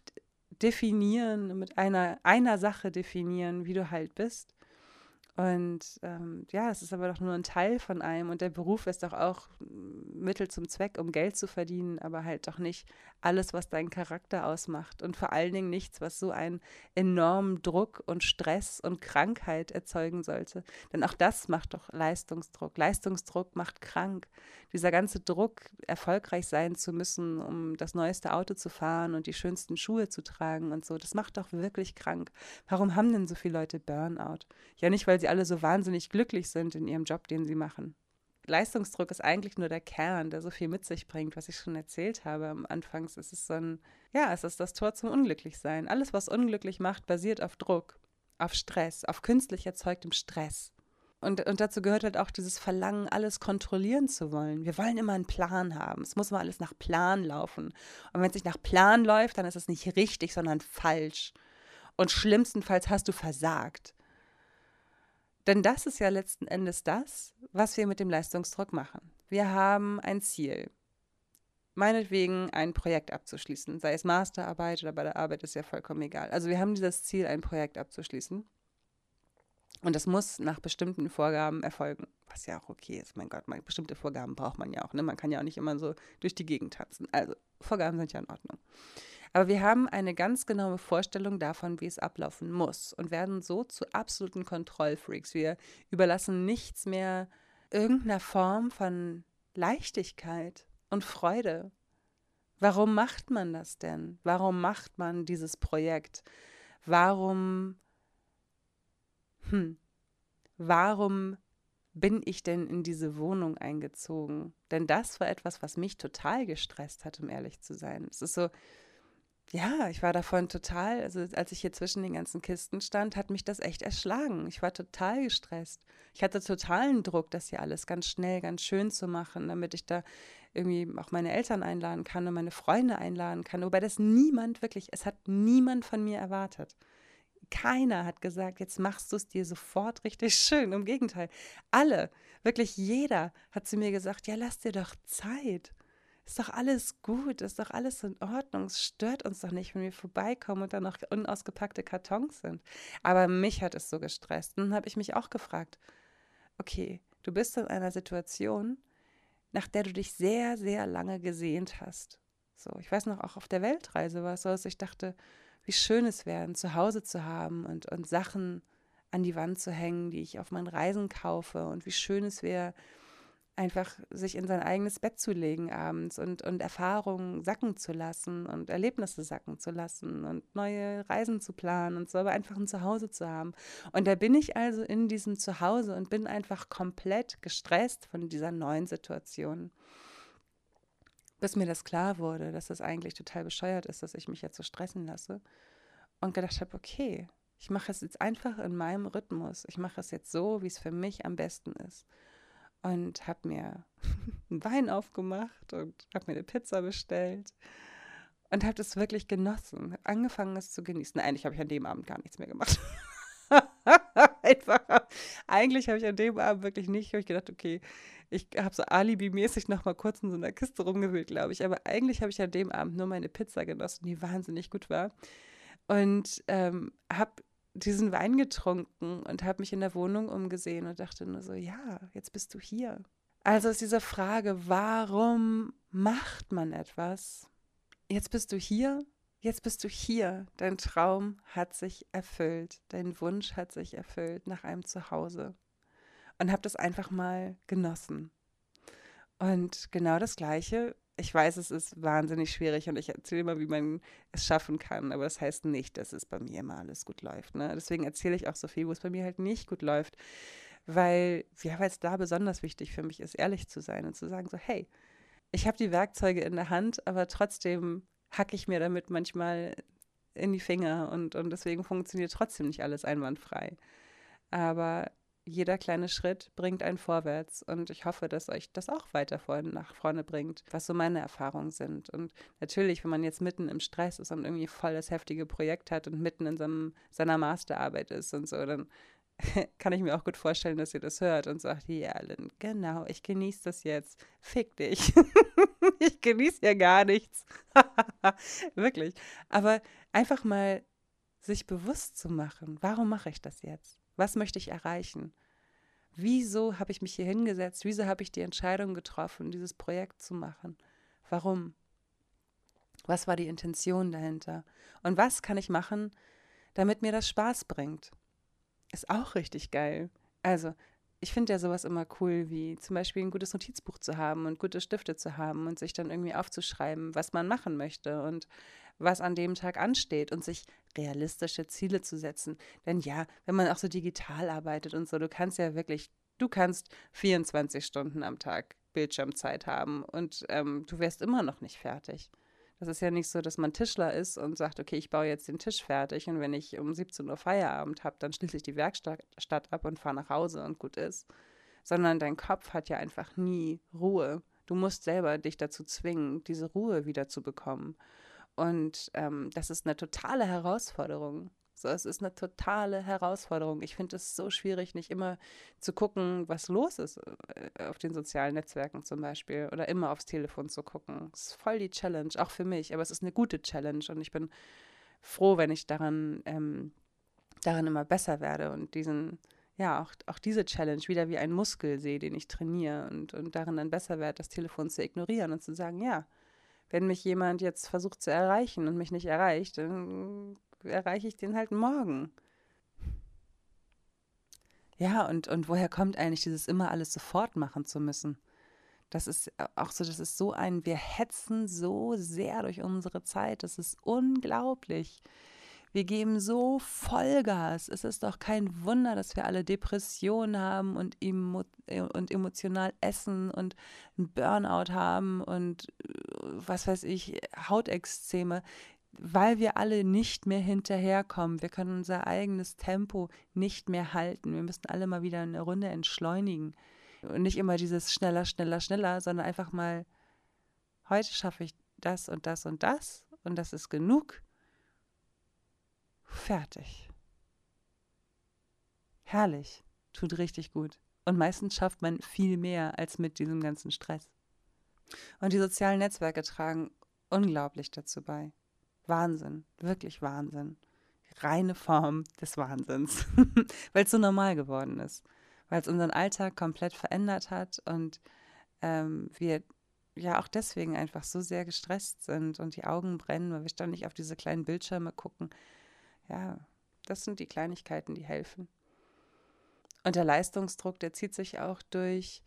definieren, mit einer, einer Sache definieren, wie du halt bist. Und ähm, ja, es ist aber doch nur ein Teil von einem und der Beruf ist doch auch Mittel zum Zweck, um Geld zu verdienen, aber halt doch nicht alles, was deinen Charakter ausmacht und vor allen Dingen nichts, was so einen enormen Druck und Stress und Krankheit erzeugen sollte. Denn auch das macht doch Leistungsdruck. Leistungsdruck macht krank. Dieser ganze Druck, erfolgreich sein zu müssen, um das neueste Auto zu fahren und die schönsten Schuhe zu tragen und so, das macht doch wirklich krank. Warum haben denn so viele Leute Burnout? Ja, nicht, weil sie sie alle so wahnsinnig glücklich sind in ihrem Job, den sie machen. Leistungsdruck ist eigentlich nur der Kern, der so viel mit sich bringt, was ich schon erzählt habe am Anfang. Es ist so ein, ja, es ist das Tor zum Unglücklichsein. Alles, was unglücklich macht, basiert auf Druck, auf Stress, auf künstlich erzeugtem Stress. Und, und dazu gehört halt auch dieses Verlangen, alles kontrollieren zu wollen. Wir wollen immer einen Plan haben. Es muss immer alles nach Plan laufen. Und wenn es nicht nach Plan läuft, dann ist es nicht richtig, sondern falsch. Und schlimmstenfalls hast du versagt. Denn das ist ja letzten Endes das, was wir mit dem Leistungsdruck machen. Wir haben ein Ziel. Meinetwegen ein Projekt abzuschließen, sei es Masterarbeit oder bei der Arbeit, ist ja vollkommen egal. Also wir haben dieses Ziel, ein Projekt abzuschließen. Und das muss nach bestimmten Vorgaben erfolgen, was ja auch okay ist. Mein Gott, bestimmte Vorgaben braucht man ja auch. Ne? Man kann ja auch nicht immer so durch die Gegend tanzen. Also Vorgaben sind ja in Ordnung. Aber wir haben eine ganz genaue Vorstellung davon, wie es ablaufen muss und werden so zu absoluten Kontrollfreaks. Wir überlassen nichts mehr irgendeiner Form von Leichtigkeit und Freude. Warum macht man das denn? Warum macht man dieses Projekt? Warum hm, warum bin ich denn in diese Wohnung eingezogen? Denn das war etwas, was mich total gestresst hat, um ehrlich zu sein. Es ist so, ja, ich war davon total, also als ich hier zwischen den ganzen Kisten stand, hat mich das echt erschlagen. Ich war total gestresst. Ich hatte totalen Druck, das hier alles ganz schnell, ganz schön zu machen, damit ich da irgendwie auch meine Eltern einladen kann und meine Freunde einladen kann. Wobei das niemand wirklich, es hat niemand von mir erwartet. Keiner hat gesagt, jetzt machst du es dir sofort richtig [LAUGHS] schön. Im Gegenteil, alle, wirklich jeder hat zu mir gesagt, ja, lass dir doch Zeit. Ist doch alles gut, ist doch alles in Ordnung. Es stört uns doch nicht, wenn wir vorbeikommen und dann noch unausgepackte Kartons sind. Aber mich hat es so gestresst. Und dann habe ich mich auch gefragt, okay, du bist in einer Situation, nach der du dich sehr, sehr lange gesehnt hast. So, ich weiß noch, auch auf der Weltreise war es so, dass ich dachte, wie schön es wäre, ein Zuhause zu haben und, und Sachen an die Wand zu hängen, die ich auf meinen Reisen kaufe und wie schön es wäre, einfach sich in sein eigenes Bett zu legen abends und, und Erfahrungen sacken zu lassen und Erlebnisse sacken zu lassen und neue Reisen zu planen und so, aber einfach ein Zuhause zu haben. Und da bin ich also in diesem Zuhause und bin einfach komplett gestresst von dieser neuen Situation bis mir das klar wurde, dass das eigentlich total bescheuert ist, dass ich mich jetzt so stressen lasse. Und gedacht habe, okay, ich mache es jetzt einfach in meinem Rhythmus. Ich mache es jetzt so, wie es für mich am besten ist. Und habe mir [LAUGHS] einen Wein aufgemacht und habe mir eine Pizza bestellt und habe das wirklich genossen. Angefangen, es zu genießen. Eigentlich habe ich an dem Abend gar nichts mehr gemacht. [LAUGHS] einfach, eigentlich habe ich an dem Abend wirklich nicht, habe ich gedacht, okay, ich habe so alibimäßig noch mal kurz in so einer Kiste rumgewühlt, glaube ich. Aber eigentlich habe ich an dem Abend nur meine Pizza genossen, die wahnsinnig gut war. Und ähm, habe diesen Wein getrunken und habe mich in der Wohnung umgesehen und dachte nur so, ja, jetzt bist du hier. Also ist diese Frage, warum macht man etwas? Jetzt bist du hier, jetzt bist du hier. Dein Traum hat sich erfüllt, dein Wunsch hat sich erfüllt nach einem Zuhause und habe das einfach mal genossen. Und genau das Gleiche. Ich weiß, es ist wahnsinnig schwierig und ich erzähle immer, wie man es schaffen kann, aber das heißt nicht, dass es bei mir immer alles gut läuft. Ne? Deswegen erzähle ich auch so viel, wo es bei mir halt nicht gut läuft, weil ja, es da besonders wichtig für mich ist, ehrlich zu sein und zu sagen so, hey, ich habe die Werkzeuge in der Hand, aber trotzdem hacke ich mir damit manchmal in die Finger und, und deswegen funktioniert trotzdem nicht alles einwandfrei. Aber jeder kleine Schritt bringt einen vorwärts und ich hoffe, dass euch das auch weiter vorne, nach vorne bringt, was so meine Erfahrungen sind. Und natürlich, wenn man jetzt mitten im Stress ist und irgendwie voll das heftige Projekt hat und mitten in seinem, seiner Masterarbeit ist und so, dann [LAUGHS] kann ich mir auch gut vorstellen, dass ihr das hört und sagt, ja, Lynn, genau, ich genieße das jetzt. Fick dich. [LAUGHS] ich genieße ja gar nichts. [LAUGHS] Wirklich. Aber einfach mal sich bewusst zu machen, warum mache ich das jetzt? Was möchte ich erreichen? Wieso habe ich mich hier hingesetzt? Wieso habe ich die Entscheidung getroffen, dieses Projekt zu machen? Warum? Was war die Intention dahinter? Und was kann ich machen, damit mir das Spaß bringt? Ist auch richtig geil. Also, ich finde ja sowas immer cool, wie zum Beispiel ein gutes Notizbuch zu haben und gute Stifte zu haben und sich dann irgendwie aufzuschreiben, was man machen möchte und was an dem Tag ansteht und sich realistische Ziele zu setzen. Denn ja, wenn man auch so digital arbeitet und so, du kannst ja wirklich, du kannst 24 Stunden am Tag Bildschirmzeit haben und ähm, du wärst immer noch nicht fertig. Das ist ja nicht so, dass man Tischler ist und sagt, okay, ich baue jetzt den Tisch fertig und wenn ich um 17 Uhr Feierabend habe, dann schließe ich die Werkstatt ab und fahre nach Hause und gut ist. Sondern dein Kopf hat ja einfach nie Ruhe. Du musst selber dich dazu zwingen, diese Ruhe wieder zu bekommen. Und ähm, das ist eine totale Herausforderung. So, es ist eine totale Herausforderung. Ich finde es so schwierig, nicht immer zu gucken, was los ist äh, auf den sozialen Netzwerken zum Beispiel oder immer aufs Telefon zu gucken. Es ist voll die Challenge, auch für mich, aber es ist eine gute Challenge und ich bin froh, wenn ich daran, ähm, daran immer besser werde und diesen, ja, auch, auch diese Challenge wieder wie ein Muskel sehe, den ich trainiere und, und darin dann besser werde, das Telefon zu ignorieren und zu sagen, ja, wenn mich jemand jetzt versucht zu erreichen und mich nicht erreicht, dann erreiche ich den halt morgen. Ja, und, und woher kommt eigentlich dieses immer alles sofort machen zu müssen? Das ist auch so, das ist so ein, wir hetzen so sehr durch unsere Zeit, das ist unglaublich. Wir geben so Vollgas. Es ist doch kein Wunder, dass wir alle Depressionen haben und, emo und emotional essen und ein Burnout haben und was weiß ich, Hautexzeme weil wir alle nicht mehr hinterherkommen. Wir können unser eigenes Tempo nicht mehr halten. Wir müssen alle mal wieder eine Runde entschleunigen. Und nicht immer dieses schneller, schneller, schneller, sondern einfach mal, heute schaffe ich das und das und das und das ist genug. Fertig. Herrlich. Tut richtig gut. Und meistens schafft man viel mehr als mit diesem ganzen Stress. Und die sozialen Netzwerke tragen unglaublich dazu bei. Wahnsinn, wirklich Wahnsinn. Reine Form des Wahnsinns, [LAUGHS] weil es so normal geworden ist, weil es unseren Alltag komplett verändert hat und ähm, wir ja auch deswegen einfach so sehr gestresst sind und die Augen brennen, weil wir ständig auf diese kleinen Bildschirme gucken. Ja, das sind die Kleinigkeiten, die helfen. Und der Leistungsdruck, der zieht sich auch durch,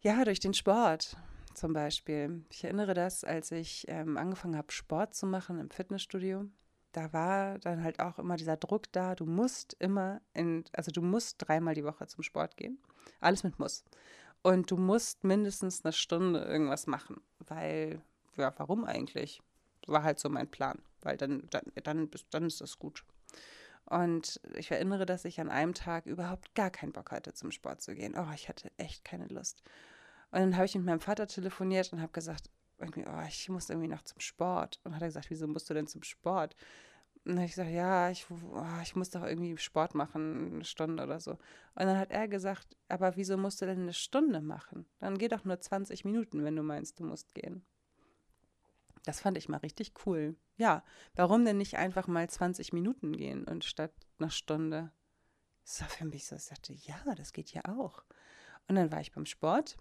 ja, durch den Sport zum Beispiel. Ich erinnere das, als ich ähm, angefangen habe, Sport zu machen im Fitnessstudio. Da war dann halt auch immer dieser Druck da, du musst immer in, also du musst dreimal die Woche zum Sport gehen. Alles mit Muss. Und du musst mindestens eine Stunde irgendwas machen, weil, ja, warum eigentlich? War halt so mein Plan, weil dann, dann, dann, dann ist das gut. Und ich erinnere, dass ich an einem Tag überhaupt gar keinen Bock hatte, zum Sport zu gehen. Oh, ich hatte echt keine Lust. Und dann habe ich mit meinem Vater telefoniert und habe gesagt, irgendwie, oh, ich muss irgendwie noch zum Sport. Und hat er gesagt, wieso musst du denn zum Sport? Und dann habe ich gesagt, ja, ich, oh, ich muss doch irgendwie Sport machen, eine Stunde oder so. Und dann hat er gesagt, aber wieso musst du denn eine Stunde machen? Dann geh doch nur 20 Minuten, wenn du meinst, du musst gehen. Das fand ich mal richtig cool. Ja, warum denn nicht einfach mal 20 Minuten gehen und statt einer Stunde? Das war für mich so, ich sagte, ja, das geht ja auch. Und dann war ich beim Sport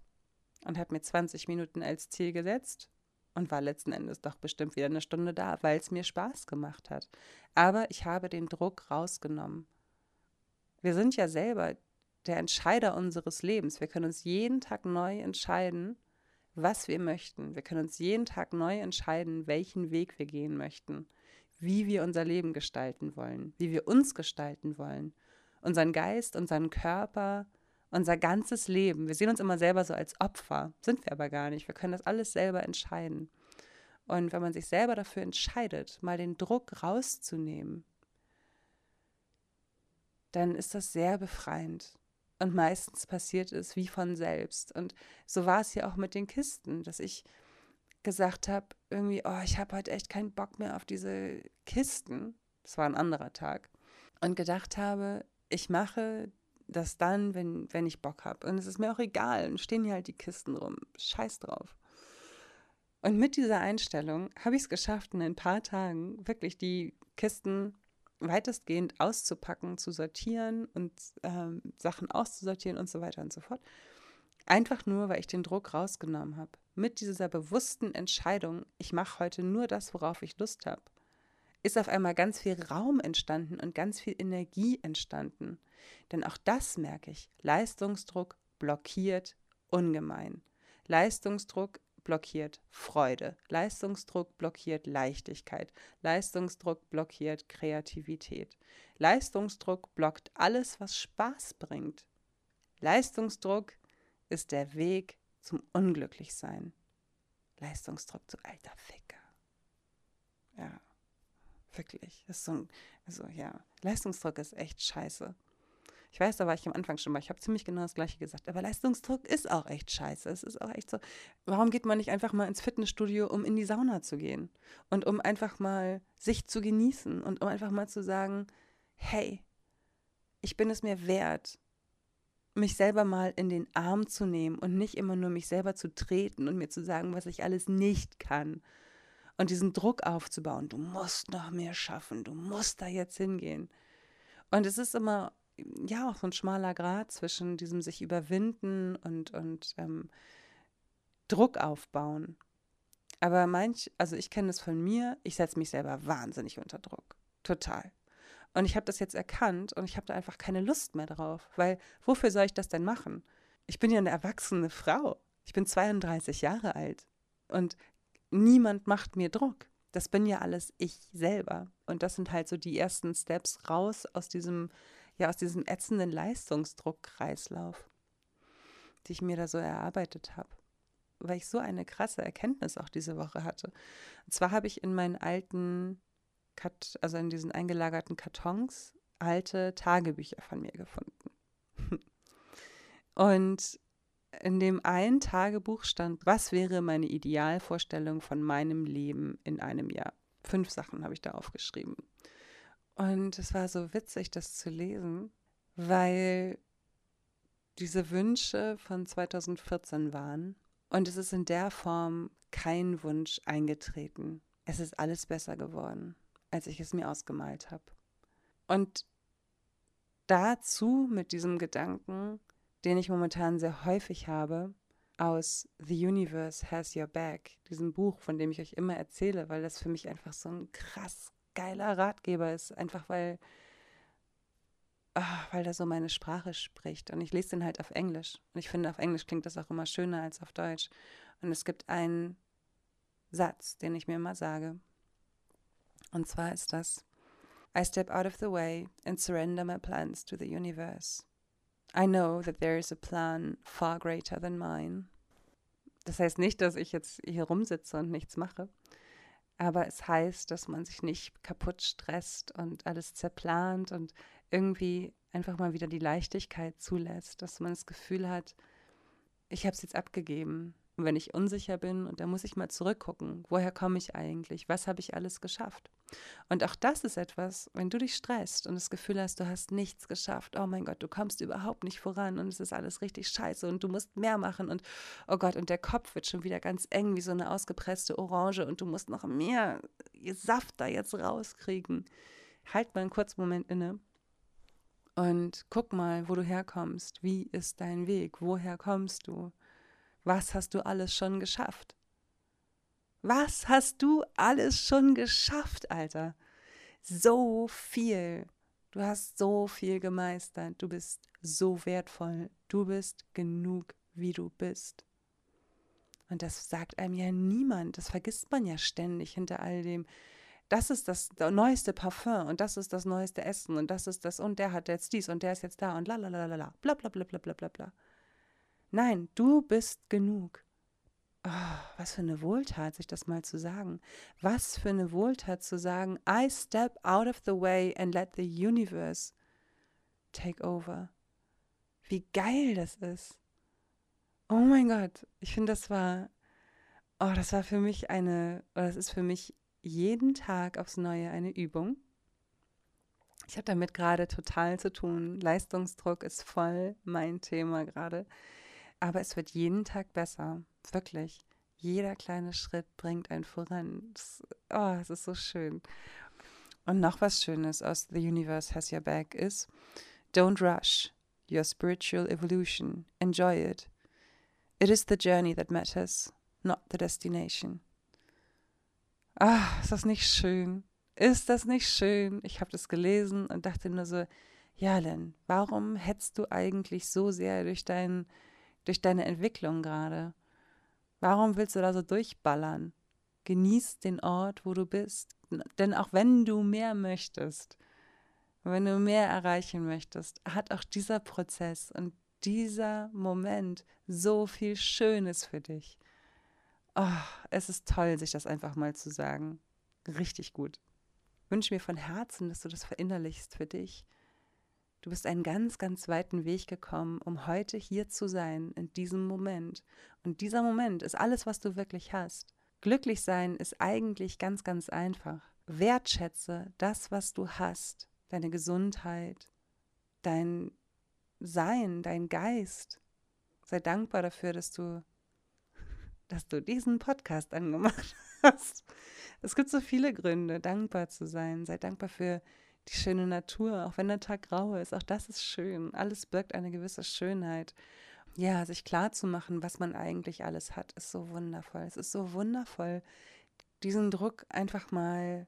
und habe mir 20 Minuten als Ziel gesetzt und war letzten Endes doch bestimmt wieder eine Stunde da, weil es mir Spaß gemacht hat. Aber ich habe den Druck rausgenommen. Wir sind ja selber der Entscheider unseres Lebens. Wir können uns jeden Tag neu entscheiden, was wir möchten. Wir können uns jeden Tag neu entscheiden, welchen Weg wir gehen möchten, wie wir unser Leben gestalten wollen, wie wir uns gestalten wollen, unseren Geist, unseren Körper, unser ganzes Leben. Wir sehen uns immer selber so als Opfer, sind wir aber gar nicht. Wir können das alles selber entscheiden. Und wenn man sich selber dafür entscheidet, mal den Druck rauszunehmen, dann ist das sehr befreiend. Und meistens passiert es wie von selbst. Und so war es ja auch mit den Kisten, dass ich gesagt habe, irgendwie, oh, ich habe heute echt keinen Bock mehr auf diese Kisten. Das war ein anderer Tag. Und gedacht habe, ich mache das dann, wenn, wenn ich Bock habe. Und es ist mir auch egal. Dann stehen hier halt die Kisten rum. Scheiß drauf. Und mit dieser Einstellung habe ich es geschafft, in ein paar Tagen wirklich die Kisten weitestgehend auszupacken, zu sortieren und ähm, Sachen auszusortieren und so weiter und so fort. Einfach nur, weil ich den Druck rausgenommen habe. Mit dieser bewussten Entscheidung, ich mache heute nur das, worauf ich Lust habe, ist auf einmal ganz viel Raum entstanden und ganz viel Energie entstanden. Denn auch das merke ich. Leistungsdruck blockiert ungemein. Leistungsdruck blockiert Freude. Leistungsdruck blockiert Leichtigkeit. Leistungsdruck blockiert Kreativität. Leistungsdruck blockt alles, was Spaß bringt. Leistungsdruck ist der Weg zum Unglücklichsein. Leistungsdruck zu alter Ficker. Ja, wirklich. Das ist so ein, also ja, Leistungsdruck ist echt scheiße. Ich weiß, da war ich am Anfang schon mal. Ich habe ziemlich genau das Gleiche gesagt. Aber Leistungsdruck ist auch echt scheiße. Es ist auch echt so. Warum geht man nicht einfach mal ins Fitnessstudio, um in die Sauna zu gehen? Und um einfach mal sich zu genießen und um einfach mal zu sagen, hey, ich bin es mir wert, mich selber mal in den Arm zu nehmen und nicht immer nur mich selber zu treten und mir zu sagen, was ich alles nicht kann. Und diesen Druck aufzubauen, du musst noch mehr schaffen, du musst da jetzt hingehen. Und es ist immer, ja, auch so ein schmaler Grad zwischen diesem sich überwinden und, und ähm, Druck aufbauen. Aber manch, also ich kenne es von mir, ich setze mich selber wahnsinnig unter Druck. Total. Und ich habe das jetzt erkannt und ich habe da einfach keine Lust mehr drauf, weil wofür soll ich das denn machen? Ich bin ja eine erwachsene Frau. Ich bin 32 Jahre alt und niemand macht mir Druck. Das bin ja alles ich selber. Und das sind halt so die ersten Steps raus aus diesem, ja, aus diesem ätzenden Leistungsdruckkreislauf, die ich mir da so erarbeitet habe. Weil ich so eine krasse Erkenntnis auch diese Woche hatte. Und zwar habe ich in meinen alten Kat also in diesen eingelagerten Kartons, alte Tagebücher von mir gefunden. [LAUGHS] Und in dem einen Tagebuch stand, was wäre meine Idealvorstellung von meinem Leben in einem Jahr. Fünf Sachen habe ich da aufgeschrieben. Und es war so witzig, das zu lesen, weil diese Wünsche von 2014 waren. Und es ist in der Form kein Wunsch eingetreten. Es ist alles besser geworden als ich es mir ausgemalt habe. Und dazu mit diesem Gedanken, den ich momentan sehr häufig habe, aus The Universe Has Your Back, diesem Buch, von dem ich euch immer erzähle, weil das für mich einfach so ein krass geiler Ratgeber ist, einfach weil, ach, weil da so meine Sprache spricht. Und ich lese den halt auf Englisch. Und ich finde, auf Englisch klingt das auch immer schöner als auf Deutsch. Und es gibt einen Satz, den ich mir immer sage. Und zwar ist das I step out of the way and surrender my plans to the universe. I know that there is a plan far greater than mine. Das heißt nicht, dass ich jetzt hier rumsitze und nichts mache, aber es heißt, dass man sich nicht kaputt stresst und alles zerplant und irgendwie einfach mal wieder die Leichtigkeit zulässt, dass man das Gefühl hat, ich habe es jetzt abgegeben, und wenn ich unsicher bin, und da muss ich mal zurückgucken, woher komme ich eigentlich? Was habe ich alles geschafft? Und auch das ist etwas, wenn du dich stresst und das Gefühl hast, du hast nichts geschafft, oh mein Gott, du kommst überhaupt nicht voran und es ist alles richtig scheiße und du musst mehr machen und oh Gott, und der Kopf wird schon wieder ganz eng wie so eine ausgepresste Orange und du musst noch mehr Saft da jetzt rauskriegen. Halt mal einen kurzen Moment inne und guck mal, wo du herkommst. Wie ist dein Weg? Woher kommst du? Was hast du alles schon geschafft? Was hast du alles schon geschafft, Alter? So viel. Du hast so viel gemeistert. Du bist so wertvoll. Du bist genug, wie du bist. Und das sagt einem ja niemand. Das vergisst man ja ständig hinter all dem. Das ist das neueste Parfum und das ist das neueste Essen und das ist das und der hat jetzt dies und der ist jetzt da und la la la la la bla bla bla bla bla bla bla. Nein, du bist genug. Oh, was für eine Wohltat, sich das mal zu sagen. Was für eine Wohltat zu sagen, I step out of the way and let the universe take over. Wie geil das ist. Oh mein Gott, ich finde, das war, oh, das war für mich eine, oder das ist für mich jeden Tag aufs Neue eine Übung. Ich habe damit gerade total zu tun. Leistungsdruck ist voll mein Thema gerade. Aber es wird jeden Tag besser. Wirklich. Jeder kleine Schritt bringt einen voran. Das, oh, es ist so schön. Und noch was Schönes aus The Universe Has Your Back ist, don't rush your spiritual evolution. Enjoy it. It is the journey that matters, not the destination. Ah, ist das nicht schön? Ist das nicht schön? Ich habe das gelesen und dachte nur so, ja, Len, warum hetzt du eigentlich so sehr durch deinen durch deine Entwicklung gerade? Warum willst du da so durchballern? Genieß den Ort, wo du bist. Denn auch wenn du mehr möchtest, wenn du mehr erreichen möchtest, hat auch dieser Prozess und dieser Moment so viel Schönes für dich. Oh, es ist toll, sich das einfach mal zu sagen. Richtig gut. Ich wünsche mir von Herzen, dass du das verinnerlichst für dich Du bist einen ganz, ganz weiten Weg gekommen, um heute hier zu sein, in diesem Moment. Und dieser Moment ist alles, was du wirklich hast. Glücklich sein ist eigentlich ganz, ganz einfach. Wertschätze das, was du hast. deine Gesundheit, dein Sein, dein Geist. Sei dankbar dafür, dass du, [LAUGHS] dass du diesen Podcast angemacht [LAUGHS] hast. Es gibt so viele Gründe, dankbar zu sein. Sei dankbar für die schöne Natur, auch wenn der Tag grau ist. Auch das ist schön. Alles birgt eine gewisse Schönheit. Ja, sich klar zu machen, was man eigentlich alles hat, ist so wundervoll. Es ist so wundervoll, diesen Druck einfach mal,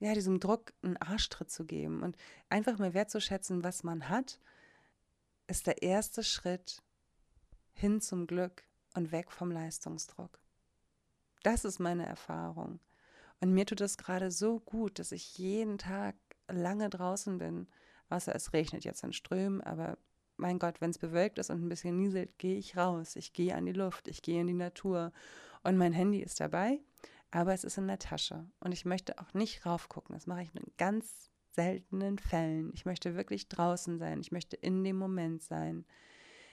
ja, diesem Druck einen Arschtritt zu geben und einfach mal wertzuschätzen, was man hat, ist der erste Schritt hin zum Glück und weg vom Leistungsdruck. Das ist meine Erfahrung. Und mir tut es gerade so gut, dass ich jeden Tag lange draußen bin. Außer es regnet jetzt in Strömen, aber mein Gott, wenn es bewölkt ist und ein bisschen nieselt, gehe ich raus. Ich gehe an die Luft, ich gehe in die Natur. Und mein Handy ist dabei, aber es ist in der Tasche. Und ich möchte auch nicht raufgucken. Das mache ich in ganz seltenen Fällen. Ich möchte wirklich draußen sein. Ich möchte in dem Moment sein.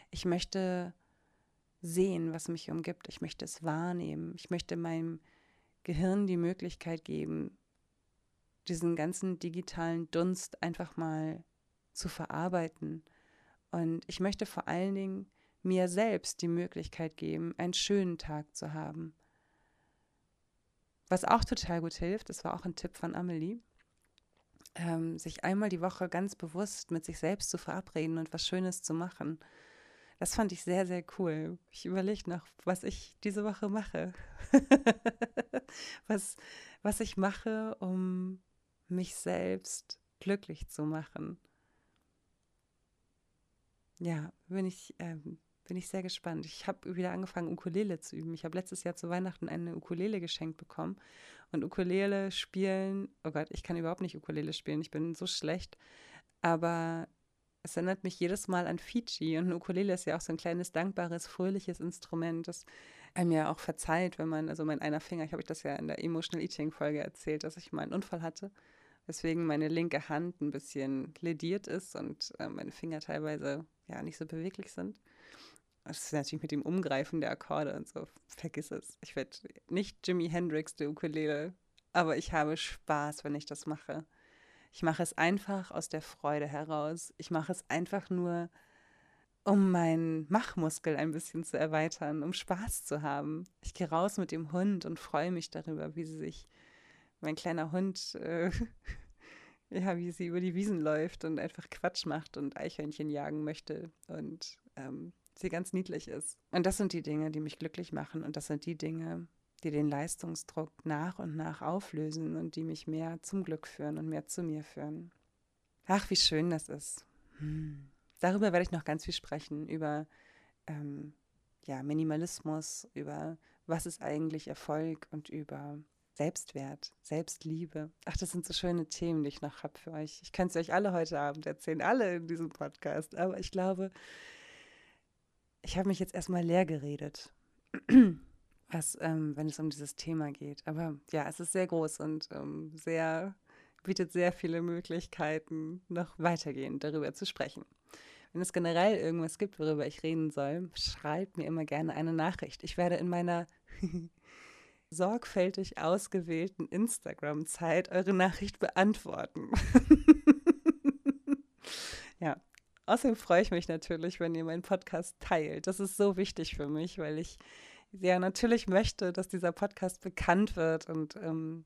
Ich möchte sehen, was mich umgibt. Ich möchte es wahrnehmen. Ich möchte meinem Gehirn die Möglichkeit geben, diesen ganzen digitalen Dunst einfach mal zu verarbeiten. Und ich möchte vor allen Dingen mir selbst die Möglichkeit geben, einen schönen Tag zu haben. Was auch total gut hilft, das war auch ein Tipp von Amelie, ähm, sich einmal die Woche ganz bewusst mit sich selbst zu verabreden und was Schönes zu machen. Das fand ich sehr, sehr cool. Ich überlege noch, was ich diese Woche mache. [LAUGHS] was, was ich mache, um mich selbst glücklich zu machen. Ja, bin ich, ähm, bin ich sehr gespannt. Ich habe wieder angefangen, Ukulele zu üben. Ich habe letztes Jahr zu Weihnachten eine Ukulele geschenkt bekommen. Und Ukulele spielen, oh Gott, ich kann überhaupt nicht Ukulele spielen. Ich bin so schlecht. Aber es erinnert mich jedes Mal an Fiji und ein Ukulele ist ja auch so ein kleines, dankbares, fröhliches Instrument, das einem ja auch verzeiht, wenn man, also mein einer Finger, ich habe euch das ja in der Emotional Eating Folge erzählt, dass ich mal einen Unfall hatte, weswegen meine linke Hand ein bisschen lediert ist und äh, meine Finger teilweise ja nicht so beweglich sind. Das ist natürlich mit dem Umgreifen der Akkorde und so, vergiss es. Ich werde nicht Jimi Hendrix der Ukulele, aber ich habe Spaß, wenn ich das mache. Ich mache es einfach aus der Freude heraus. Ich mache es einfach nur, um meinen Machmuskel ein bisschen zu erweitern, um Spaß zu haben. Ich gehe raus mit dem Hund und freue mich darüber, wie sie sich, mein kleiner Hund, äh, [LAUGHS] ja, wie sie über die Wiesen läuft und einfach Quatsch macht und Eichhörnchen jagen möchte und ähm, sie ganz niedlich ist. Und das sind die Dinge, die mich glücklich machen und das sind die Dinge, die den Leistungsdruck nach und nach auflösen und die mich mehr zum Glück führen und mehr zu mir führen. Ach, wie schön das ist. Hm. Darüber werde ich noch ganz viel sprechen, über ähm, ja, Minimalismus, über was ist eigentlich Erfolg und über Selbstwert, Selbstliebe. Ach, das sind so schöne Themen, die ich noch habe für euch. Ich kann es euch alle heute Abend erzählen, alle in diesem Podcast. Aber ich glaube, ich habe mich jetzt erstmal leer geredet [CLEARS THROAT] was, ähm, wenn es um dieses Thema geht. Aber ja, es ist sehr groß und ähm, sehr, bietet sehr viele Möglichkeiten, noch weitergehend darüber zu sprechen. Wenn es generell irgendwas gibt, worüber ich reden soll, schreibt mir immer gerne eine Nachricht. Ich werde in meiner [LAUGHS] sorgfältig ausgewählten Instagram-Zeit eure Nachricht beantworten. [LAUGHS] ja. Außerdem freue ich mich natürlich, wenn ihr meinen Podcast teilt. Das ist so wichtig für mich, weil ich ja natürlich möchte, dass dieser Podcast bekannt wird und ähm,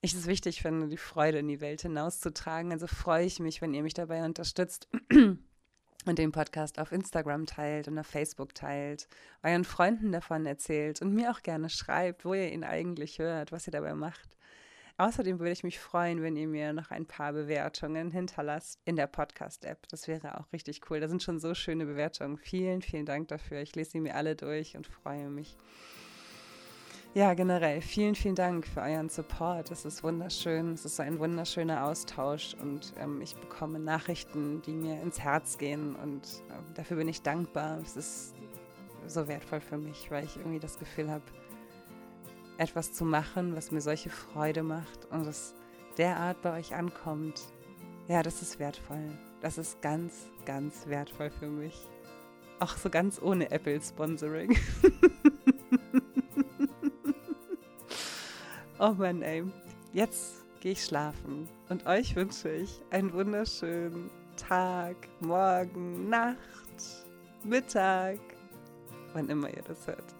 ich es wichtig finde, die Freude in die Welt hinauszutragen. Also freue ich mich, wenn ihr mich dabei unterstützt [CLEARS THROAT] und den Podcast auf Instagram teilt und auf Facebook teilt, euren Freunden davon erzählt und mir auch gerne schreibt, wo ihr ihn eigentlich hört, was ihr dabei macht. Außerdem würde ich mich freuen, wenn ihr mir noch ein paar Bewertungen hinterlasst in der Podcast-App. Das wäre auch richtig cool. Da sind schon so schöne Bewertungen. Vielen, vielen Dank dafür. Ich lese sie mir alle durch und freue mich. Ja, generell, vielen, vielen Dank für euren Support. Es ist wunderschön. Es ist ein wunderschöner Austausch und ähm, ich bekomme Nachrichten, die mir ins Herz gehen und äh, dafür bin ich dankbar. Es ist so wertvoll für mich, weil ich irgendwie das Gefühl habe, etwas zu machen, was mir solche Freude macht und es derart bei euch ankommt, ja, das ist wertvoll. Das ist ganz, ganz wertvoll für mich. Auch so ganz ohne Apple-Sponsoring. [LAUGHS] oh Mann, ey. Jetzt gehe ich schlafen. Und euch wünsche ich einen wunderschönen Tag, Morgen, Nacht, Mittag, wann immer ihr das hört.